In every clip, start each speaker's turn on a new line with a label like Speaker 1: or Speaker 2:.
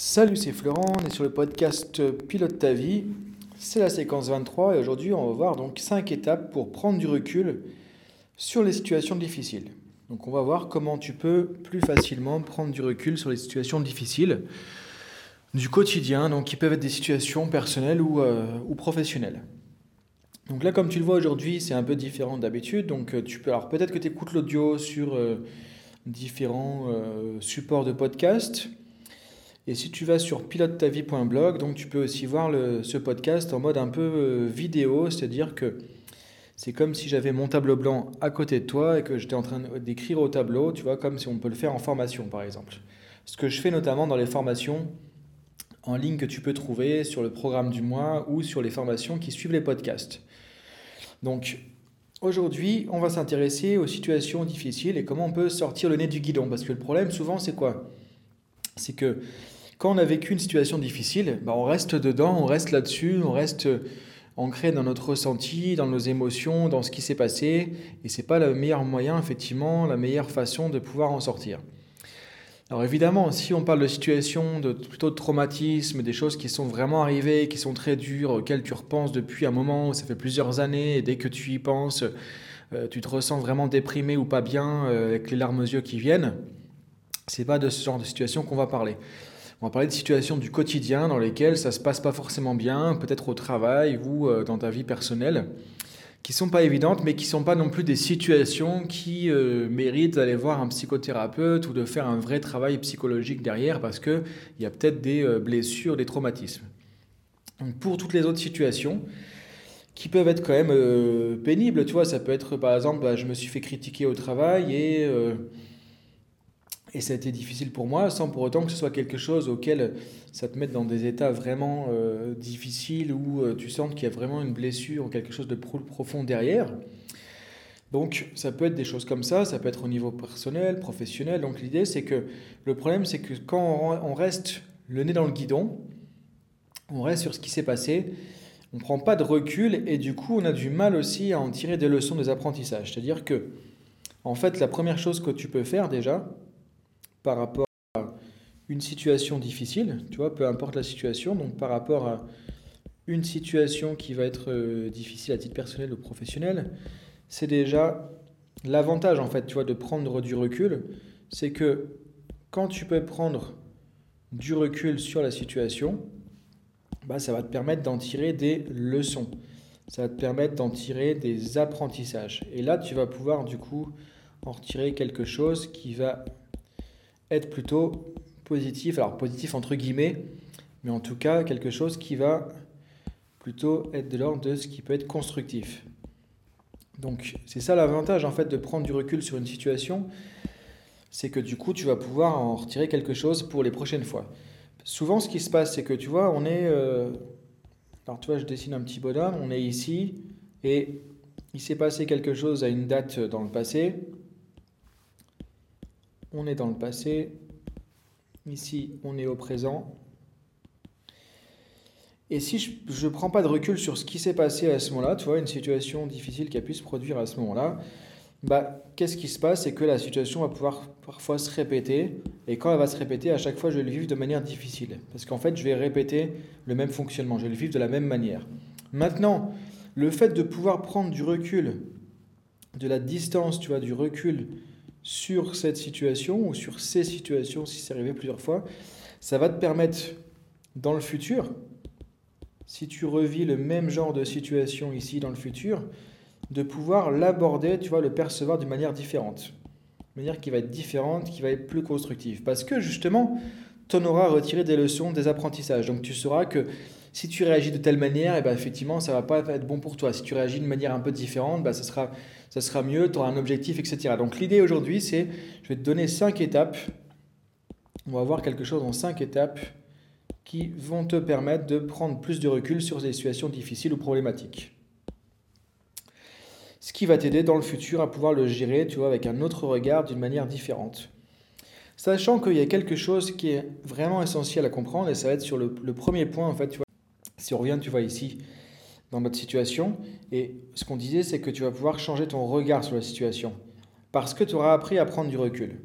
Speaker 1: Salut, c'est Florent, on est sur le podcast Pilote ta vie. C'est la séquence 23 et aujourd'hui on va voir donc 5 étapes pour prendre du recul sur les situations difficiles. Donc on va voir comment tu peux plus facilement prendre du recul sur les situations difficiles du quotidien, donc qui peuvent être des situations personnelles ou, euh, professionnelles. Donc là, comme tu le vois aujourd'hui, c'est un peu différent d'habitude. Donc euh, tu peux, alors peut-être que tu écoutes l'audio sur euh, différents supports de podcast. Et si tu vas sur pilotetavie.blog, donc tu peux aussi voir ce podcast en mode un peu euh, vidéo, c'est-à-dire que c'est comme si j'avais mon tableau blanc à côté de toi et que j'étais en train d'écrire au tableau, tu vois, comme si on peut le faire en formation par exemple. Ce que je fais notamment dans les formations en ligne que tu peux trouver sur le programme du mois ou sur les formations qui suivent les podcasts. Donc aujourd'hui, on va s'intéresser aux situations difficiles et comment on peut sortir le nez du guidon. Parce que le problème souvent c'est quoi? C'est que quand on a vécu une situation difficile, bah, on reste dedans, on reste là-dessus, on reste euh, ancré dans notre ressenti, dans nos émotions, dans ce qui s'est passé, et c'est pas le meilleur moyen, effectivement, la meilleure façon de pouvoir en sortir. Alors évidemment, si on parle de situations de plutôt de traumatisme, des choses qui sont vraiment arrivées, qui sont très dures, auxquelles tu repenses depuis un moment, ça fait plusieurs années, et dès que tu y penses, euh, tu te ressens vraiment déprimé ou pas bien, euh, avec les larmes aux yeux qui viennent, c'est pas de ce genre de situation qu'on va parler. On va parler de situations du quotidien dans lesquelles ça se passe pas forcément bien, peut-être au travail ou euh, dans ta vie personnelle, qui sont pas évidentes, mais qui sont pas non plus des situations qui euh, méritent d'aller voir un psychothérapeute ou de faire un vrai travail psychologique derrière, parce que il y a peut-être des euh, blessures, des traumatismes. Pour toutes les autres situations, qui peuvent être quand même pénibles, tu vois, ça peut être par exemple, bah, je me suis fait critiquer au travail et et ça a été difficile pour moi, sans pour autant que ce soit quelque chose auquel ça te mette dans des états vraiment euh, difficiles où euh, tu sens qu'il y a vraiment une blessure ou quelque chose de profond derrière. Donc ça peut être des choses comme ça, ça peut être au niveau personnel, professionnel. Donc l'idée c'est que le problème c'est que quand on reste le nez dans le guidon, on reste sur ce qui s'est passé, on ne prend pas de recul et du coup on a du mal aussi à en tirer des leçons des apprentissages. C'est-à-dire que en fait la première chose que tu peux faire déjà, par rapport à une situation difficile, tu vois, peu importe la situation, donc par rapport à une situation qui va être euh, difficile à titre personnel ou professionnel, c'est déjà l'avantage en fait, tu vois, de prendre du recul, c'est que quand tu peux prendre du recul sur la situation, bah, ça va te permettre d'en tirer des leçons. Ça va te permettre d'en tirer des apprentissages. Et là, tu vas pouvoir du coup en retirer quelque chose qui va être plutôt positif, alors positif entre guillemets, mais en tout cas quelque chose qui va plutôt être de l'ordre de ce qui peut être constructif. Donc c'est ça l'avantage en fait de prendre du recul sur une situation, c'est que du coup tu vas pouvoir en retirer quelque chose pour les prochaines fois. Souvent ce qui se passe c'est que tu vois on est, euh, alors tu vois je dessine un petit bonhomme, on est ici et il s'est passé quelque chose à une date dans le passé, on est dans le passé, ici on est au présent. Et si je ne prends pas de recul sur ce qui s'est passé à ce moment-là, tu vois, une situation difficile qui a pu se produire à ce moment-là, bah, qu'est-ce qui se passe? C'est que la situation va pouvoir parfois se répéter, et quand elle va se répéter, à chaque fois, je vais le vivre de manière difficile. Parce qu'en fait, je vais répéter le même fonctionnement, je vais le vivre de la même manière. Maintenant, le fait de pouvoir prendre du recul, de la distance, tu vois, du recul sur cette situation ou sur ces situations, si c'est arrivé plusieurs fois, ça va te permettre dans le futur, si tu revis le même genre de situation ici dans le futur, de pouvoir l'aborder, tu vois, le percevoir d'une manière différente. Une manière qui va être différente, qui va être plus constructive. Parce que justement, tu en auras retiré des leçons, des apprentissages. Donc tu sauras que si tu réagis de telle manière, et eh ben effectivement, ça va pas être bon pour toi. Si tu réagis de manière un peu différente, ben ça, sera, ça sera mieux, tu auras un objectif, etc. Donc l'idée aujourd'hui, c'est, je vais te donner cinq étapes. On va voir quelque chose en cinq étapes qui vont te permettre de prendre plus de recul sur des situations difficiles ou problématiques. Ce qui va t'aider dans le futur à pouvoir le gérer, tu vois, avec un autre regard, d'une manière différente. Sachant qu'il y a quelque chose qui est vraiment essentiel à comprendre, et ça va être sur le, le premier point, en fait, tu vois, si on revient, tu vois ici, dans notre situation, et ce qu'on disait, c'est que tu vas pouvoir changer ton regard sur la situation, parce que tu auras appris à prendre du recul.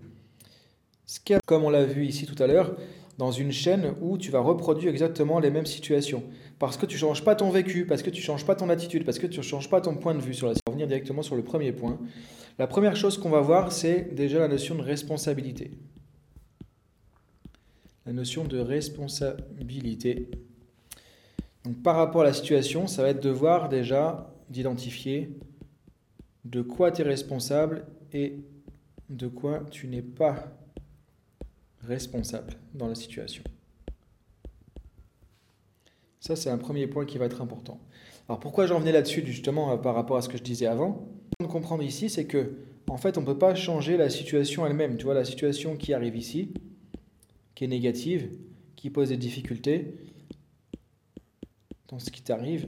Speaker 1: Ce qui, comme on l'a vu ici tout à l'heure, dans une chaîne où tu vas reproduire exactement les mêmes situations. Parce que tu ne changes pas ton vécu, parce que tu ne changes pas ton attitude, parce que tu ne changes pas ton point de vue sur la On va revenir directement sur le premier point. La première chose qu'on va voir, c'est déjà la notion de responsabilité. La notion de responsabilité. Donc, par rapport à la situation, ça va être de voir déjà, d'identifier de quoi tu es responsable et de quoi tu n'es pas responsable dans la situation. Ça, c'est un premier point qui va être important. Alors pourquoi j'en venais là-dessus, justement, euh, par rapport à ce que je disais avant? Ce qu'on comprendre ici, c'est que, en fait, on ne peut pas changer la situation elle-même. Tu vois, la situation qui arrive ici, qui est négative, qui pose des difficultés, ce qui t'arrive,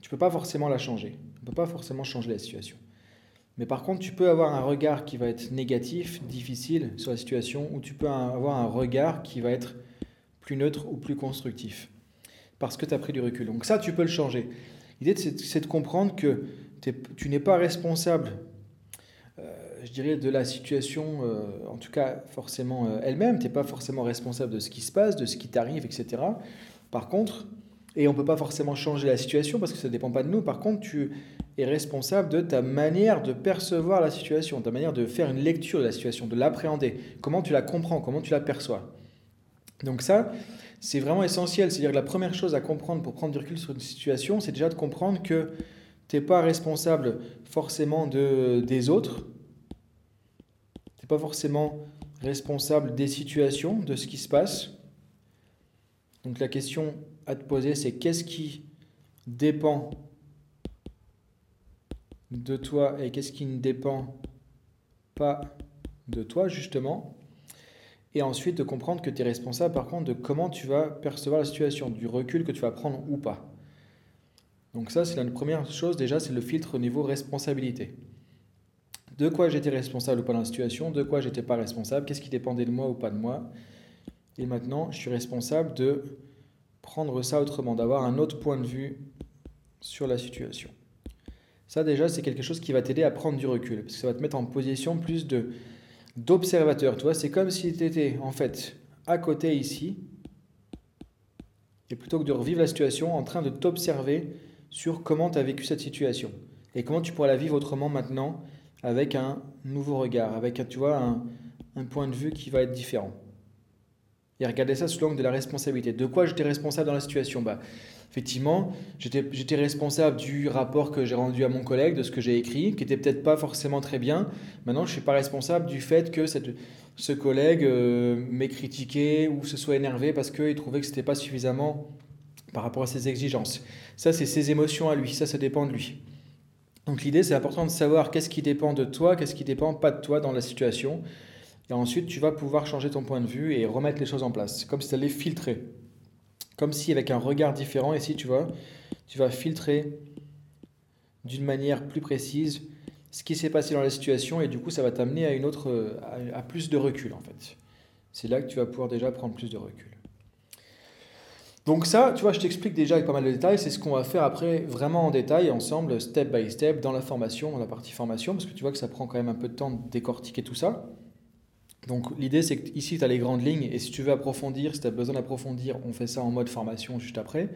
Speaker 1: tu ne peux pas forcément la changer. On ne peut pas forcément changer la situation. Mais par contre, tu peux avoir un regard qui va être négatif, difficile sur la situation, ou tu peux avoir un regard qui va être plus neutre ou plus constructif, parce que tu as pris du recul. Donc ça, tu peux le changer. L'idée, c'est de comprendre que tu n'es pas responsable, euh, je dirais, de la situation, euh, en tout cas forcément euh, elle-même, tu n'es pas forcément responsable de ce qui se passe, de ce qui t'arrive, etc. Par contre, et on ne peut pas forcément changer la situation parce que ça ne dépend pas de nous. Par contre, tu es responsable de ta manière de percevoir la situation, ta manière de faire une lecture de la situation, de l'appréhender. Comment tu la comprends, comment tu la perçois. Donc ça, c'est vraiment essentiel. C'est-à-dire que la première chose à comprendre pour prendre du recul sur une situation, c'est déjà de comprendre que tu n'es pas responsable forcément de, des autres. Tu n'es pas forcément responsable des situations, de ce qui se passe. Donc la question à te poser, c'est qu'est-ce qui dépend de toi et qu'est-ce qui ne dépend pas de toi, justement. Et ensuite de comprendre que tu es responsable, par contre, de comment tu vas percevoir la situation, du recul que tu vas prendre ou pas. Donc ça, c'est la première chose, déjà, c'est le filtre au niveau responsabilité. De quoi j'étais responsable ou pas dans la situation, de quoi j'étais pas responsable, qu'est-ce qui dépendait de moi ou pas de moi. Et maintenant, je suis responsable de prendre ça autrement, d'avoir un autre point de vue sur la situation. Ça déjà, c'est quelque chose qui va t'aider à prendre du recul, parce que ça va te mettre en position plus de d'observateur. Tu vois, c'est comme si tu étais en fait à côté ici, et plutôt que de revivre la situation, en train de t'observer sur comment tu as vécu cette situation et comment tu pourrais la vivre autrement maintenant avec un nouveau regard, avec tu vois un, un point de vue qui va être différent. Et regarder ça sous l'angle de la responsabilité. De quoi j'étais responsable dans la situation? Bah, Effectivement, j'étais responsable du rapport que j'ai rendu à mon collègue, de ce que j'ai écrit, qui n'était peut-être pas forcément très bien. Maintenant, je ne suis pas responsable du fait que ce collègue euh, m'ait critiqué ou se soit énervé parce qu'il trouvait que ce n'était pas suffisamment par rapport à ses exigences. Ça, c'est ses émotions à lui, ça, ça dépend de lui. Donc l'idée, c'est important de savoir qu'est-ce qui dépend de toi, qu'est-ce qui dépend pas de toi dans la situation. Et ensuite, tu vas pouvoir changer ton point de vue et remettre les choses en place. Comme si tu allais filtrer. Comme si avec un regard différent, ici, tu vois, tu vas filtrer d'une manière plus précise ce qui s'est passé dans la situation et du coup, ça va t'amener à autre, à, plus de recul en fait. C'est là que tu vas pouvoir déjà prendre plus de recul. Donc ça, tu vois, je t'explique déjà avec pas mal de détails, c'est ce qu'on va faire après vraiment en détail ensemble, step by step, dans la formation, dans la partie formation, parce que tu vois que ça prend quand même un peu de temps de décortiquer tout ça. Donc l'idée c'est que ici tu as les grandes lignes et si tu veux approfondir, si tu as besoin d'approfondir, on fait ça en mode formation juste après.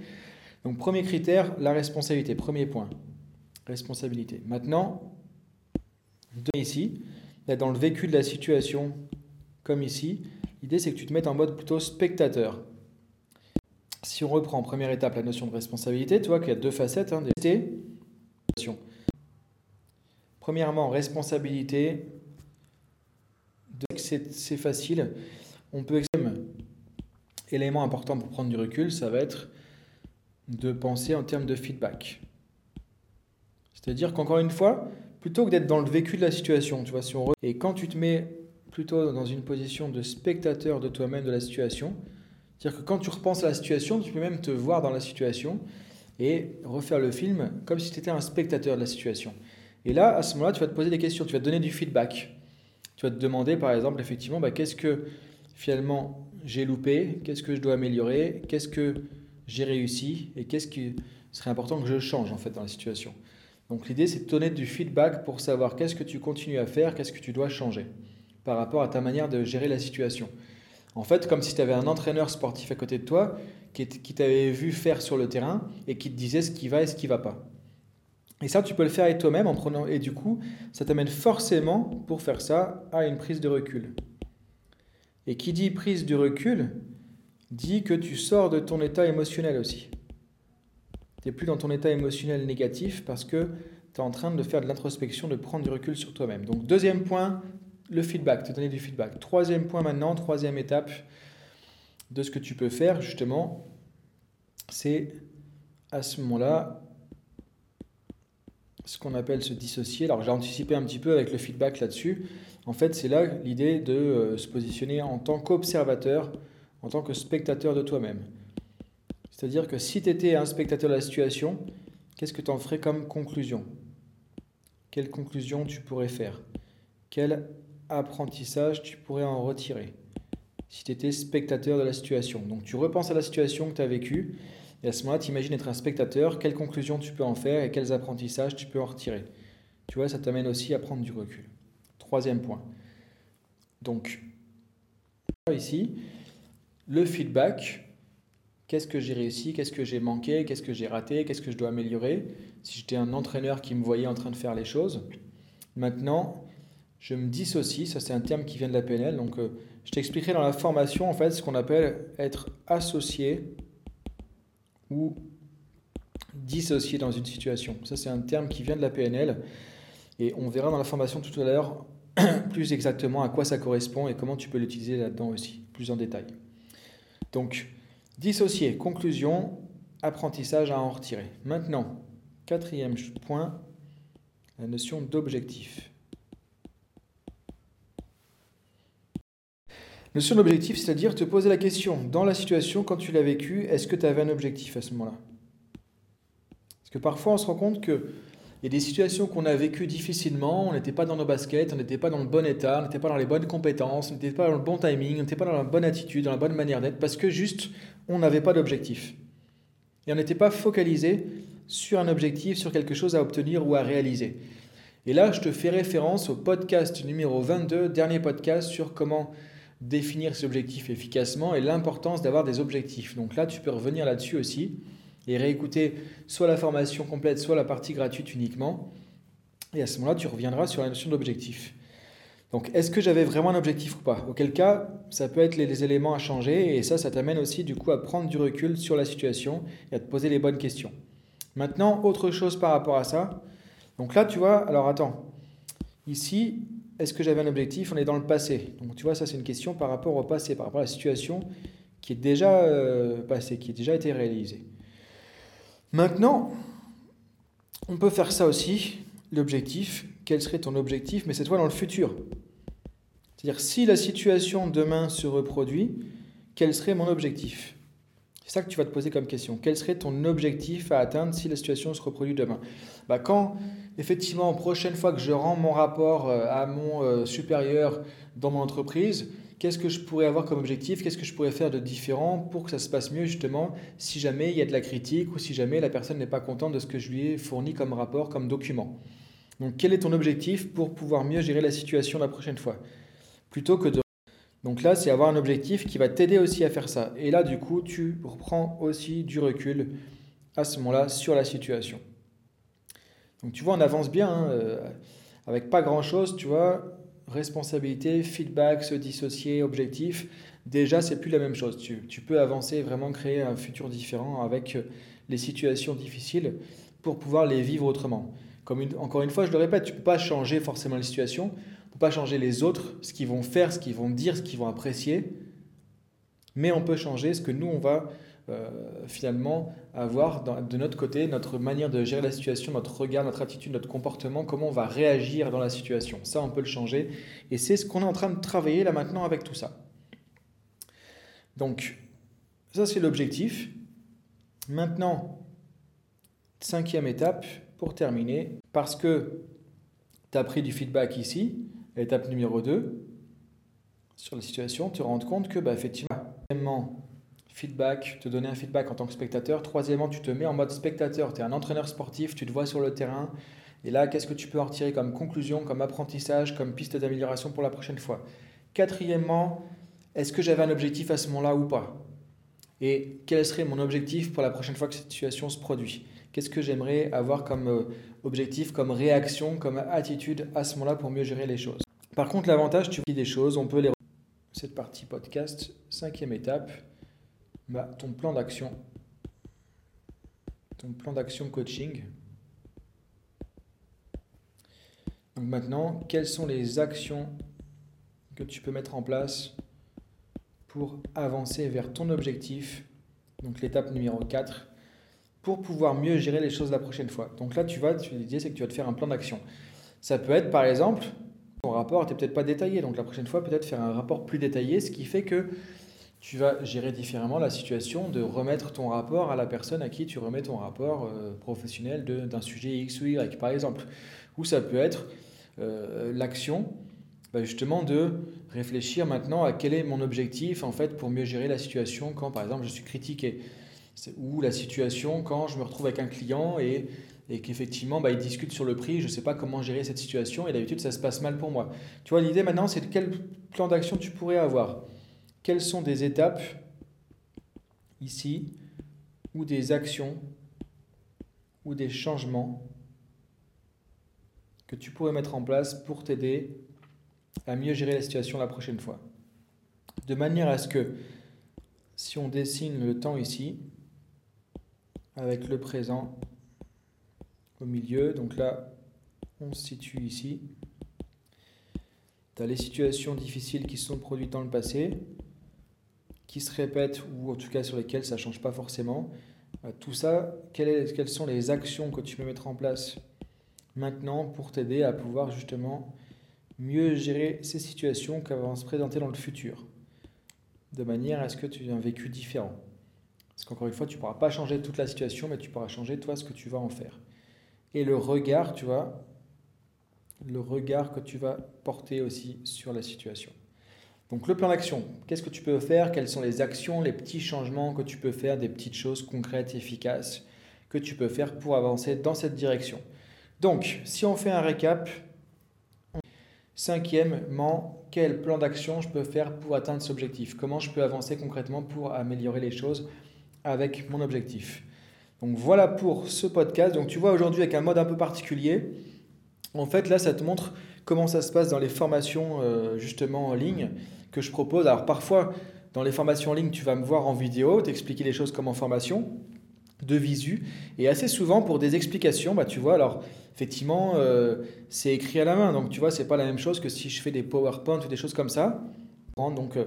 Speaker 1: Donc premier critère, la responsabilité, premier point. Responsabilité. Maintenant, ici, dans le vécu de la situation comme ici, l'idée c'est que tu te mettes en mode plutôt spectateur. Si on reprend en première étape la notion de responsabilité, tu vois qu'il y a deux facettes. Hein, Premièrement, responsabilité, c'est facile. On peut élément important pour prendre du recul, ça va être de penser en termes de feedback. C'est-à-dire qu'encore une fois, plutôt que d'être dans le vécu de la situation, tu vois, si on et quand tu te mets plutôt dans une position de spectateur de toi-même de la situation, c'est-à-dire que quand tu repenses à la situation, tu peux même te voir dans la situation et refaire le film comme si tu étais un spectateur de la situation. Et là, à ce moment-là, tu vas te poser des questions, tu vas te donner du feedback. Tu vas te demander, par exemple, effectivement, bah, qu'est-ce que finalement j'ai loupé, qu'est-ce que je dois améliorer, qu'est-ce que j'ai réussi et qu'est-ce qui serait important que je change en fait dans la situation. Donc l'idée, c'est de donner du feedback pour savoir qu'est-ce que tu continues à faire, qu'est-ce que tu dois changer par rapport à ta manière de gérer la situation. En fait, comme si tu avais un entraîneur sportif à côté de toi qui, t'avait vu faire sur le terrain et qui te disait ce qui va et ce qui va pas. Et ça, tu peux le faire avec toi-même en prenant. Et du coup, ça t'amène forcément, pour faire ça, à une prise de recul. Et qui dit prise de recul, dit que tu sors de ton état émotionnel aussi. Tu n'es plus dans ton état émotionnel négatif parce que tu es en train de faire de l'introspection, de prendre du recul sur toi-même. Donc deuxième point, le feedback, te donner du feedback. Troisième point maintenant, troisième étape de ce que tu peux faire justement, c'est à ce moment-là ce qu'on appelle se dissocier. Alors j'ai anticipé un petit peu avec le feedback là-dessus. En fait, c'est là l'idée de euh, se positionner en tant qu'observateur, en tant que spectateur de toi-même. C'est-à-dire que si tu étais un spectateur de la situation, qu'est-ce que tu en ferais comme conclusion? Quelle conclusion tu pourrais faire? Quel apprentissage tu pourrais en retirer? Si tu étais spectateur de la situation Donc tu repenses à la situation que tu as vécue et à ce moment-là, tu imagines être un spectateur, quelles conclusions tu peux en faire et quels apprentissages tu peux en retirer? Tu vois, ça t'amène aussi à prendre du recul. Troisième point. Donc, ici, le feedback, qu'est-ce que j'ai réussi, qu'est-ce que j'ai manqué, qu'est-ce que j'ai raté, qu'est-ce que je dois améliorer? Si j'étais un entraîneur qui me voyait en train de faire les choses, maintenant, je me dissocie, ça c'est un terme qui vient de la PNL, donc euh, je t'expliquerai dans la formation en fait ce qu'on appelle être associé ou dissocié dans une situation. Ça c'est un terme qui vient de la PNL et on verra dans la formation tout à l'heure plus exactement à quoi ça correspond et comment tu peux l'utiliser là-dedans aussi, plus en détail. Donc, dissocier, conclusion, apprentissage à en retirer. Maintenant, quatrième point, la notion d'objectif. Notion d'objectif, c'est-à-dire te poser la question, dans la situation, quand tu l'as vécu, est-ce que tu avais un objectif à ce moment-là? Parce que parfois on se rend compte que il y a des situations qu'on a vécues difficilement, on n'était pas dans nos baskets, on n'était pas dans le bon état, on n'était pas dans les bonnes compétences, on n'était pas dans le bon timing, on n'était pas dans la bonne attitude, dans la bonne manière d'être, parce que juste, on n'avait pas d'objectif. Et on n'était pas focalisé sur un objectif, sur quelque chose à obtenir ou à réaliser. Et là, je te fais référence au podcast numéro 22, dernier podcast sur comment définir ses objectifs efficacement et l'importance d'avoir des objectifs. Donc là, tu peux revenir là-dessus aussi et réécouter soit la formation complète, soit la partie gratuite uniquement. Et à ce moment-là, tu reviendras sur la notion d'objectif. Donc, est-ce que j'avais vraiment un objectif ou pas? Auquel cas, ça peut être les, éléments à changer et ça, ça t'amène aussi du coup à prendre du recul sur la situation et à te poser les bonnes questions. Maintenant, autre chose par rapport à ça. Donc là, tu vois, alors attends. Ici, est-ce que j'avais un objectif On est dans le passé. Donc tu vois, ça c'est une question par rapport au passé, par rapport à la situation qui est déjà euh, passée, qui a déjà été réalisée. Maintenant, on peut faire ça aussi, l'objectif. Quel serait ton objectif Mais cette fois dans le futur? C'est-à-dire, si la situation demain se reproduit, quel serait mon objectif? C'est ça que tu vas te poser comme question. Quel serait ton objectif à atteindre si la situation se reproduit demain bah, Quand, effectivement, prochaine fois que je rends mon rapport euh, à mon euh, supérieur dans mon entreprise, qu'est-ce que je pourrais avoir comme objectif, qu'est-ce que je pourrais faire de différent pour que ça se passe mieux justement si jamais il y a de la critique ou si jamais la personne n'est pas contente de ce que je lui ai fourni comme rapport, comme document? Donc quel est ton objectif pour pouvoir mieux gérer la situation la prochaine fois? Plutôt que de... Donc là, c'est avoir un objectif qui va t'aider aussi à faire ça. Et là, du coup, tu reprends aussi du recul à ce moment-là sur la situation. Donc tu vois, on avance bien, hein, euh, avec pas grand-chose, tu vois, responsabilité, feedback, se dissocier, objectif, déjà, c'est plus la même chose. Tu, peux avancer, vraiment créer un futur différent avec les situations difficiles pour pouvoir les vivre autrement. Comme encore une fois, je le répète, tu ne peux pas changer forcément ne peux pas changer les autres, ce qu'ils vont faire, ce qu'ils vont dire, ce qu'ils vont apprécier, mais on peut changer ce que nous, on va euh, finalement avoir de notre côté notre manière de gérer la situation, notre regard, notre attitude, notre comportement, comment on va réagir dans la situation. Ça, on peut le changer. Et c'est ce qu'on est en train de travailler là maintenant avec tout ça. Donc, ça c'est l'objectif. Maintenant, cinquième étape pour terminer, parce que tu as pris du feedback ici, étape numéro 2, sur la situation, te rendre compte que, bah, effectivement, feedback, te donner un feedback en tant que spectateur. Troisièmement, tu te mets en mode spectateur. Tu es un entraîneur sportif, tu te vois sur le terrain. Et là, qu'est-ce que tu peux en retirer comme conclusion, comme apprentissage, comme piste d'amélioration pour la prochaine fois? Quatrièmement, est-ce que j'avais un objectif à ce moment-là ou pas? Et quel serait mon objectif pour la prochaine fois que cette situation se produit? Qu'est-ce que j'aimerais avoir comme euh, objectif, comme réaction, comme attitude à ce moment-là pour mieux gérer les choses? Par contre, l'avantage, tu dis des choses, on peut les... Cette partie podcast, cinquième étape, bah, ton plan d'action. Ton plan d'action coaching. Donc maintenant, quelles sont les actions que tu peux mettre en place pour avancer vers ton objectif? Donc l'étape numéro 4, pour pouvoir mieux gérer les choses la prochaine fois. Donc là, tu vas, l'idée c'est que tu vas te faire un plan d'action. Ça peut être par exemple, ton rapport n'était peut-être pas détaillé, donc la prochaine fois peut-être faire un rapport plus détaillé, ce qui fait que tu vas gérer différemment la situation de remettre ton rapport à la personne à qui tu remets ton rapport euh, professionnel d'un sujet X ou Y, par exemple. Ou ça peut être euh, l'action, bah, justement, de réfléchir maintenant à quel est mon objectif en fait pour mieux gérer la situation quand, par exemple, je suis critiqué. Ou la situation quand je me retrouve avec un client et, et qu'effectivement, bah, il discute sur le prix, je ne sais pas comment gérer cette situation et d'habitude, ça se passe mal pour moi. Tu vois, l'idée maintenant, c'est quel plan d'action tu pourrais avoir? Quelles sont des étapes ici ou des actions ou des changements que tu pourrais mettre en place pour t'aider à mieux gérer la situation la prochaine fois? De manière à ce que, si on dessine le temps ici, avec le présent au milieu, donc là, on se situe ici, tu as les situations difficiles qui se sont produites dans le passé, qui se répètent, ou en tout cas sur lesquelles ça ne change pas forcément. Tout ça, quelles sont les actions que tu peux mettre en place maintenant pour t'aider à pouvoir justement mieux gérer ces situations qui vont se présenter dans le futur, de manière à ce que tu aies un vécu différent. Parce qu'encore une fois, tu ne pourras pas changer toute la situation, mais tu pourras changer toi ce que tu vas en faire. Et le regard, tu vois, le regard que tu vas porter aussi sur la situation. Donc le plan d'action, qu'est-ce que tu peux faire? Quelles sont les actions, les petits changements que tu peux faire, des petites choses concrètes, efficaces que tu peux faire pour avancer dans cette direction? Donc, si on fait un récap, cinquièmement, quel plan d'action je peux faire pour atteindre cet objectif? Comment je peux avancer concrètement pour améliorer les choses avec mon objectif Donc voilà pour ce podcast. Donc tu vois aujourd'hui avec un mode un peu particulier. En fait, là, ça te montre comment ça se passe dans les formations euh, justement en ligne que je propose. Alors parfois, dans les formations en ligne, tu vas me voir en vidéo, t'expliquer les choses comme en formation de visu. Et assez souvent, pour des explications, bah, tu vois, alors effectivement, euh, c'est écrit à la main. Donc, tu vois, c'est pas la même chose que si je fais des PowerPoint ou des choses comme ça. Donc, euh,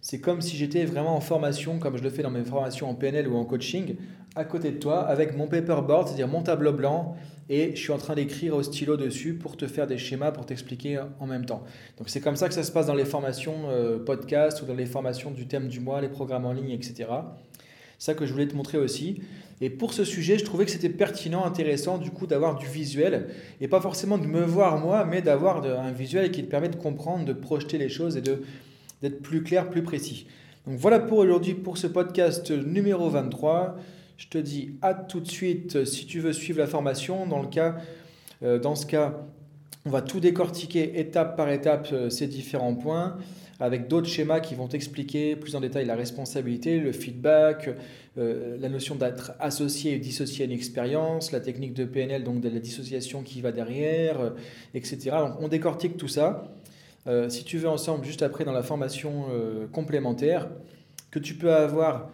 Speaker 1: c'est comme si j'étais vraiment en formation, comme je le fais dans mes formations en PNL ou en coaching, à côté de toi, avec mon paperboard, c'est-à-dire mon tableau blanc, et je suis en train d'écrire au stylo dessus pour te faire des schémas, pour t'expliquer en même temps. Donc, c'est comme ça que ça se passe dans les formations euh, podcast ou dans les formations du thème du mois, les programmes en ligne, etc. Ça que je voulais te montrer aussi. Et pour ce sujet, je trouvais que c'était pertinent, intéressant du coup d'avoir du visuel et pas forcément de me voir moi, mais d'avoir un visuel qui te permet de comprendre, de projeter les choses et d'être plus clair, plus précis. Donc voilà pour aujourd'hui pour ce podcast numéro 23. Je te dis à tout de suite si tu veux suivre la formation. Dans, le cas, euh, dans ce cas, on va tout décortiquer étape par étape euh, ces différents points avec d'autres schémas qui vont expliquer plus en détail la responsabilité, le feedback, euh, la notion d'être associé et dissocié à une expérience, la technique de PNL, donc de la dissociation qui va derrière, euh, etc. Donc on décortique tout ça. Euh, si tu veux ensemble, juste après dans la formation complémentaire, que tu peux avoir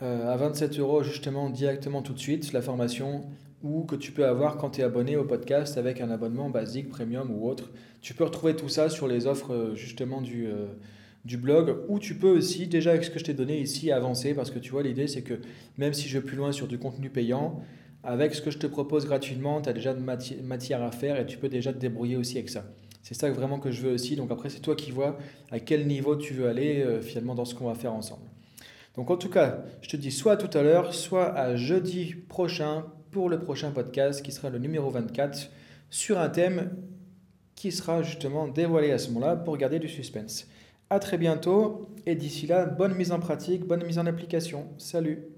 Speaker 1: à 27 euros justement directement tout de suite, la formation ou que tu peux avoir quand tu es abonné au podcast avec un abonnement basique, premium ou autre. Tu peux retrouver tout ça sur les offres euh, justement du, euh, du blog ou tu peux aussi, déjà avec ce que je t'ai donné ici, avancer parce que tu vois, l'idée c'est que même si je vais plus loin sur du contenu payant, avec ce que je te propose gratuitement, tu as déjà de matière à faire et tu peux déjà te débrouiller aussi avec ça. C'est ça vraiment que je veux aussi. Donc après, c'est toi qui vois à quel niveau tu veux aller euh, finalement dans ce qu'on va faire ensemble. Donc en tout cas, je te dis soit à tout à l'heure, soit à jeudi prochain pour le prochain podcast qui sera le numéro 24 sur un thème qui sera justement dévoilé à ce moment-là pour garder du suspense. À très bientôt et d'ici là, bonne mise en pratique, bonne mise en application. Salut